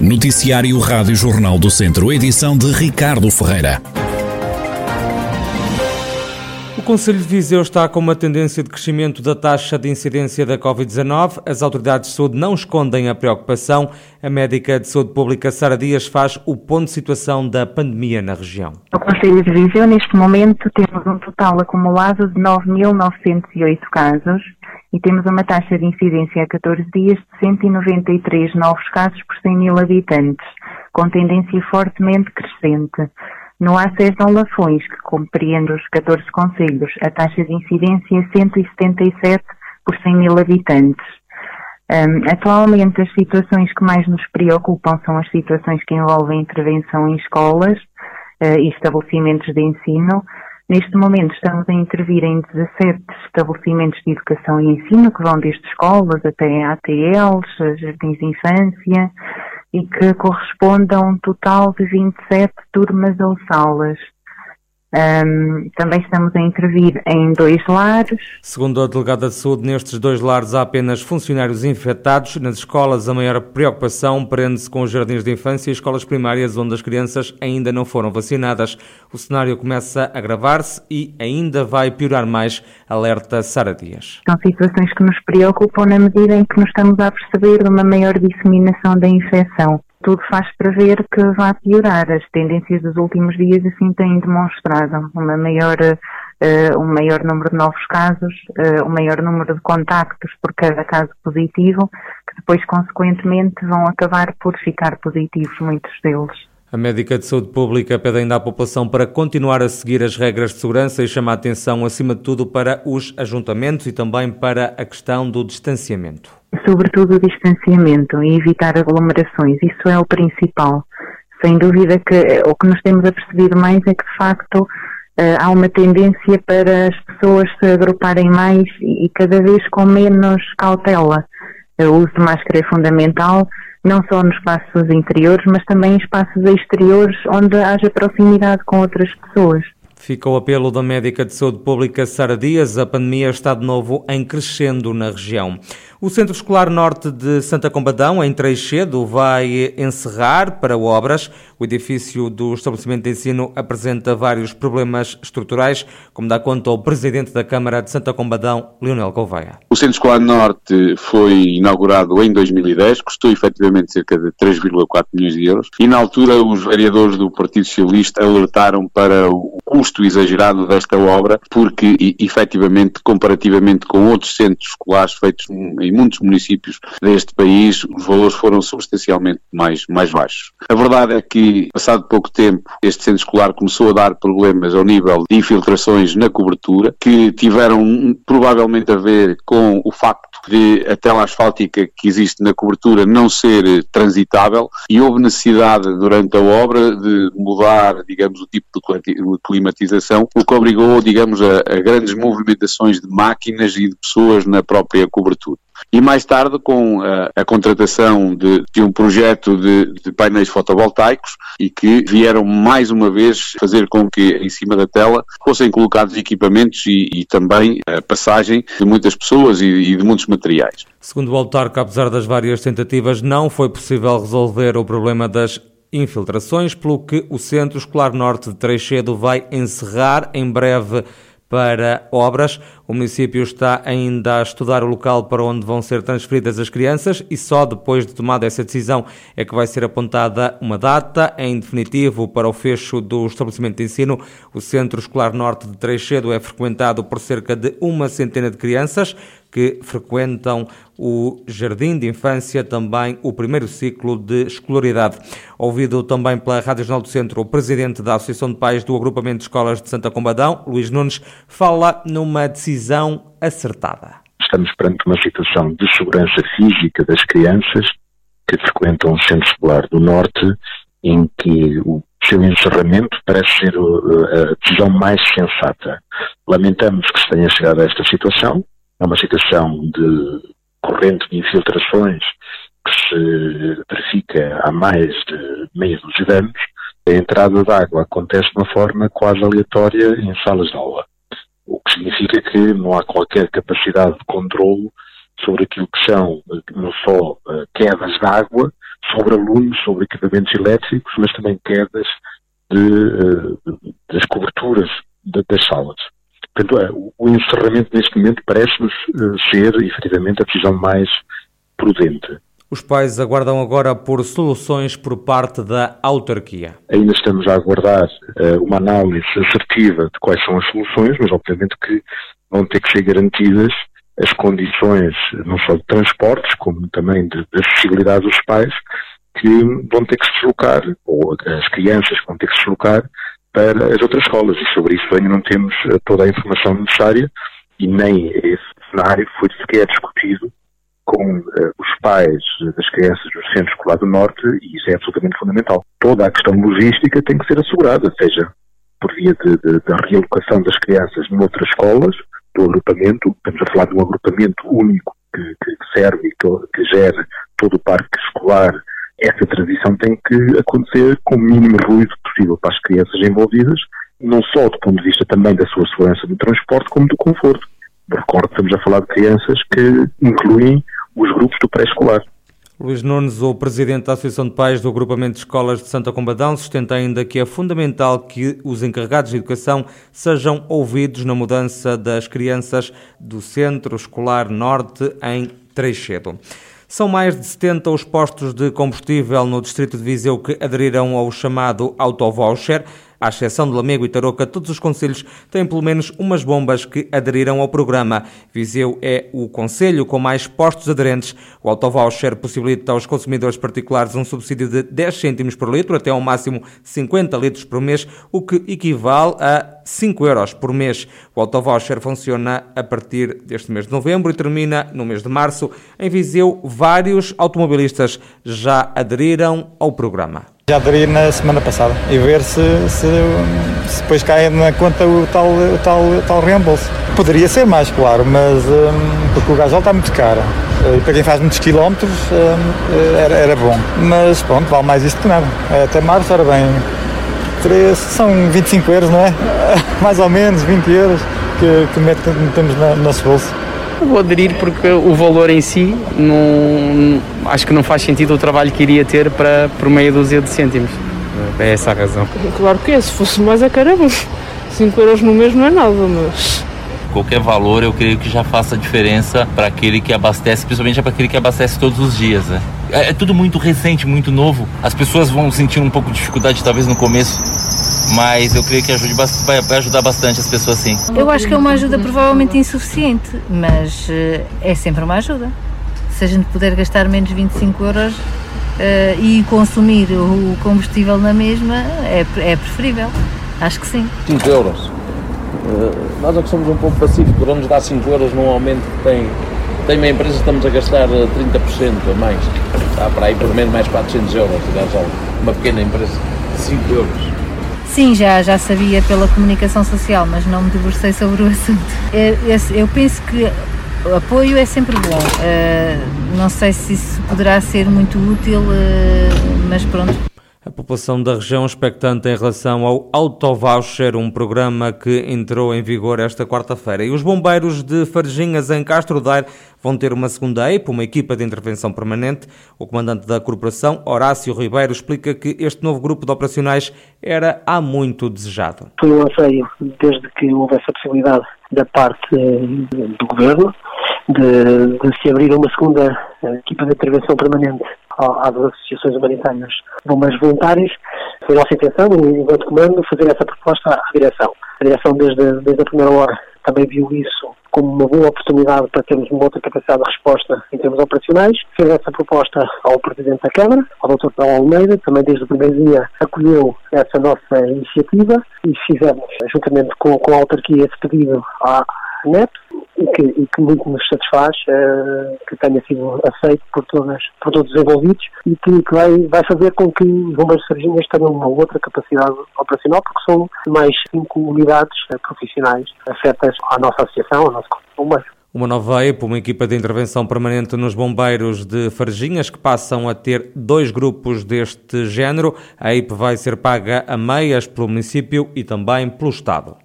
Noticiário Rádio Jornal do Centro, edição de Ricardo Ferreira. O Conselho de Viseu está com uma tendência de crescimento da taxa de incidência da Covid-19. As autoridades de saúde não escondem a preocupação. A médica de saúde pública Sara Dias faz o ponto de situação da pandemia na região. No Conselho de Viseu, neste momento, temos um total acumulado de 9.908 casos e temos uma taxa de incidência a 14 dias de 193 novos casos por 100 mil habitantes, com tendência fortemente crescente. No acesso a Lafões, que compreende os 14 conselhos, a taxa de incidência é 177 por 100 mil habitantes. Um, atualmente, as situações que mais nos preocupam são as situações que envolvem intervenção em escolas uh, e estabelecimentos de ensino, Neste momento estamos a intervir em 17 estabelecimentos de educação e ensino, que vão desde escolas até ATLs, jardins de infância, e que correspondem a um total de 27 turmas ou salas. Um, também estamos a intervir em dois lares. Segundo a delegada de saúde, nestes dois lares há apenas funcionários infectados. Nas escolas, a maior preocupação prende-se com os jardins de infância e escolas primárias, onde as crianças ainda não foram vacinadas. O cenário começa a agravar-se e ainda vai piorar mais, alerta Sara Dias. São situações que nos preocupam na medida em que nos estamos a perceber de uma maior disseminação da infecção tudo faz prever que vá piorar. As tendências dos últimos dias assim têm demonstrado uma maior, uh, um maior número de novos casos, uh, um maior número de contactos por cada caso positivo, que depois consequentemente vão acabar por ficar positivos muitos deles. A médica de saúde pública pede ainda à população para continuar a seguir as regras de segurança e chama a atenção, acima de tudo, para os ajuntamentos e também para a questão do distanciamento. Sobretudo o distanciamento e evitar aglomerações, isso é o principal. Sem dúvida que eh, o que nos temos apercebido mais é que, de facto, eh, há uma tendência para as pessoas se agruparem mais e cada vez com menos cautela. O uso de máscara é fundamental, não só nos espaços interiores, mas também em espaços exteriores onde haja proximidade com outras pessoas. Fica o apelo da médica de saúde pública Sara Dias. A pandemia está de novo em crescendo na região. O Centro Escolar Norte de Santa Combadão, em Treixedo, vai encerrar para obras. O edifício do estabelecimento de ensino apresenta vários problemas estruturais, como dá conta o Presidente da Câmara de Santa Combadão, Leonel Gouveia. O Centro Escolar Norte foi inaugurado em 2010, custou efetivamente cerca de 3,4 milhões de euros e na altura os vereadores do Partido Socialista alertaram para o custo exagerado desta obra, porque efetivamente, comparativamente com outros centros escolares feitos em em muitos municípios deste país os valores foram substancialmente mais, mais baixos. A verdade é que, passado pouco tempo, este centro escolar começou a dar problemas ao nível de infiltrações na cobertura, que tiveram provavelmente a ver com o facto de a tela asfáltica que existe na cobertura não ser transitável e houve necessidade durante a obra de mudar, digamos, o tipo de climatização, o que obrigou, digamos, a, a grandes movimentações de máquinas e de pessoas na própria cobertura. E mais tarde, com a, a contratação de, de, um projeto de, de, painéis fotovoltaicos e que vieram mais uma vez fazer com que em cima da tela fossem colocados equipamentos e, e também a passagem de muitas pessoas e, e de muitos materiais. Segundo o autarca, apesar das várias tentativas, não foi possível resolver o problema das infiltrações, pelo que o Centro Escolar Norte de Treixedo vai encerrar em breve para obras. O município está ainda a estudar o local para onde vão ser transferidas as crianças e só depois de tomada essa decisão é que vai ser apontada uma data em definitivo para o fecho do estabelecimento de ensino. O Centro Escolar Norte de Treixedo é frequentado por cerca de uma centena de crianças que frequentam o jardim de infância, também o primeiro ciclo de escolaridade. Ouvido também pela Rádio Jornal do Centro, o presidente da Associação de Pais do Agrupamento de Escolas de Santa Combadão, Luís Nunes, fala numa decisão acertada. Estamos perante uma situação de segurança física das crianças que frequentam o Centro Escolar do Norte, em que o seu encerramento parece ser a decisão mais sensata. Lamentamos que se tenha chegado a esta situação, é uma situação de corrente de infiltrações que se verifica há mais de meia dúzia de anos. A entrada de água acontece de uma forma quase aleatória em salas de aula, o que significa que não há qualquer capacidade de controle sobre aquilo que são não só eh, quedas de água, sobre alunos, sobre equipamentos elétricos, mas também quedas de, de, das coberturas de, das salas. Portanto, é, o encerramento neste momento parece-nos ser, efetivamente, a decisão mais prudente. Os pais aguardam agora por soluções por parte da autarquia. Ainda estamos a aguardar uh, uma análise assertiva de quais são as soluções, mas obviamente que vão ter que ser garantidas as condições não só de transportes, como também de, de acessibilidade dos pais, que vão ter que se deslocar, ou as crianças vão ter que se deslocar para as outras escolas. E sobre isso ainda não temos eh, toda a informação necessária e nem esse cenário foi sequer discutido com uh, os pais das crianças do Centro Escolar do Norte e isso é absolutamente fundamental. Toda a questão logística tem que ser assegurada, seja por via da realocação das crianças noutras escolas, do agrupamento, estamos a falar de um agrupamento único que, que serve e que, que gera todo o parque escolar, essa transição tem que acontecer com o mínimo ruído possível para as crianças envolvidas, não só do ponto de vista também da sua segurança no transporte, como do conforto. Recordo que estamos a falar de crianças que incluem os grupos do pré-escolar. Luís Nunes, o presidente da Associação de Pais do Agrupamento de Escolas de Santa Combadão, sustenta ainda que é fundamental que os encarregados de educação sejam ouvidos na mudança das crianças do Centro Escolar Norte em Treixedo. São mais de 70 os postos de combustível no distrito de Viseu que aderiram ao chamado autovoucher. À exceção de Lamego e Tarouca, todos os conselhos têm pelo menos umas bombas que aderiram ao programa. Viseu é o conselho com mais postos aderentes. O autovoucher possibilita aos consumidores particulares um subsídio de 10 cêntimos por litro, até ao máximo 50 litros por mês, o que equivale a 5 euros por mês. O autovoucher funciona a partir deste mês de novembro e termina no mês de março. Em Viseu, vários automobilistas já aderiram ao programa. Já aderi na semana passada e ver se, se, se depois cai na conta o tal, o tal, o tal reembolso. Poderia ser mais, claro, mas um, porque o gasol está muito caro e para quem faz muitos quilómetros um, era, era bom. Mas pronto, vale mais isto que nada. Até março, ora bem, 3, são 25 euros, não é? mais ou menos 20 euros que, que metemos no nosso bolso. Vou aderir porque o valor em si não, acho que não faz sentido o trabalho que iria ter para por meia dúzia de cêntimos. É essa a razão. Claro que é, se fosse mais é caramba. 5 euros no mês não é nada, mas. Qualquer valor eu creio que já faça diferença para aquele que abastece, principalmente para aquele que abastece todos os dias. Né? É, é tudo muito recente, muito novo. As pessoas vão sentir um pouco de dificuldade talvez no começo mas eu creio que ajude, vai, ajudar bastante as pessoas sim. Eu acho que é uma ajuda provavelmente insuficiente, mas uh, é sempre uma ajuda. Se a gente puder gastar menos 25 euros uh, e consumir o combustível na mesma, é, é preferível. Acho que sim. 5 euros. Uh, nós é que somos um pouco pacíficos, vamos dar 5 euros num aumento que tem. Tem uma empresa estamos a gastar 30% a mais. Está para aí pelo menos mais 400 euros de gasóleo. Uma pequena empresa, 5 euros. Sim, já, já sabia pela comunicação social, mas não me debrucei sobre o assunto. Eu, eu penso que apoio é sempre bom. Uh, não sei se isso poderá ser muito útil, uh, mas pronto. A população da região expectante em relação ao autovoucher, um programa que entrou em vigor esta quarta-feira. E os bombeiros de Farginhas, em Castro Daire, vão ter uma segunda EIP, uma equipa de intervenção permanente. O comandante da corporação, Horácio Ribeiro, explica que este novo grupo de operacionais era há muito desejado. Foi um anseio desde que houve essa possibilidade da parte eh, do governo de, de se abrir uma segunda eh, equipa de intervenção permanente às associações humanitárias bombeiros voluntários. Foi nossa intenção, enquanto comando, fazer essa proposta à direção. A direção, desde, desde a primeira hora, também viu isso como uma boa oportunidade para termos uma outra capacidade de resposta em termos operacionais. Fez essa proposta ao Presidente da Câmara, ao Dr. Paulo Almeida, também desde o primeiro dia acolheu essa nossa iniciativa e fizemos, juntamente com, com a autarquia, esse pedido à E que, que muito nos satisfaz uh, que tenha sido aceito por, todas, por todos os envolvidos e que, que vai, vai fazer com que os bombeiros sarginhas tenham uma outra capacidade operacional, porque são mais cinco unidades uh, profissionais afetas à nossa associação, ao nosso bombeiro. Uma nova EIP, uma equipa de intervenção permanente nos bombeiros de Farginhas, que passam a ter dois grupos deste género. A EIP vai ser paga a meias pelo município e também pelo Estado.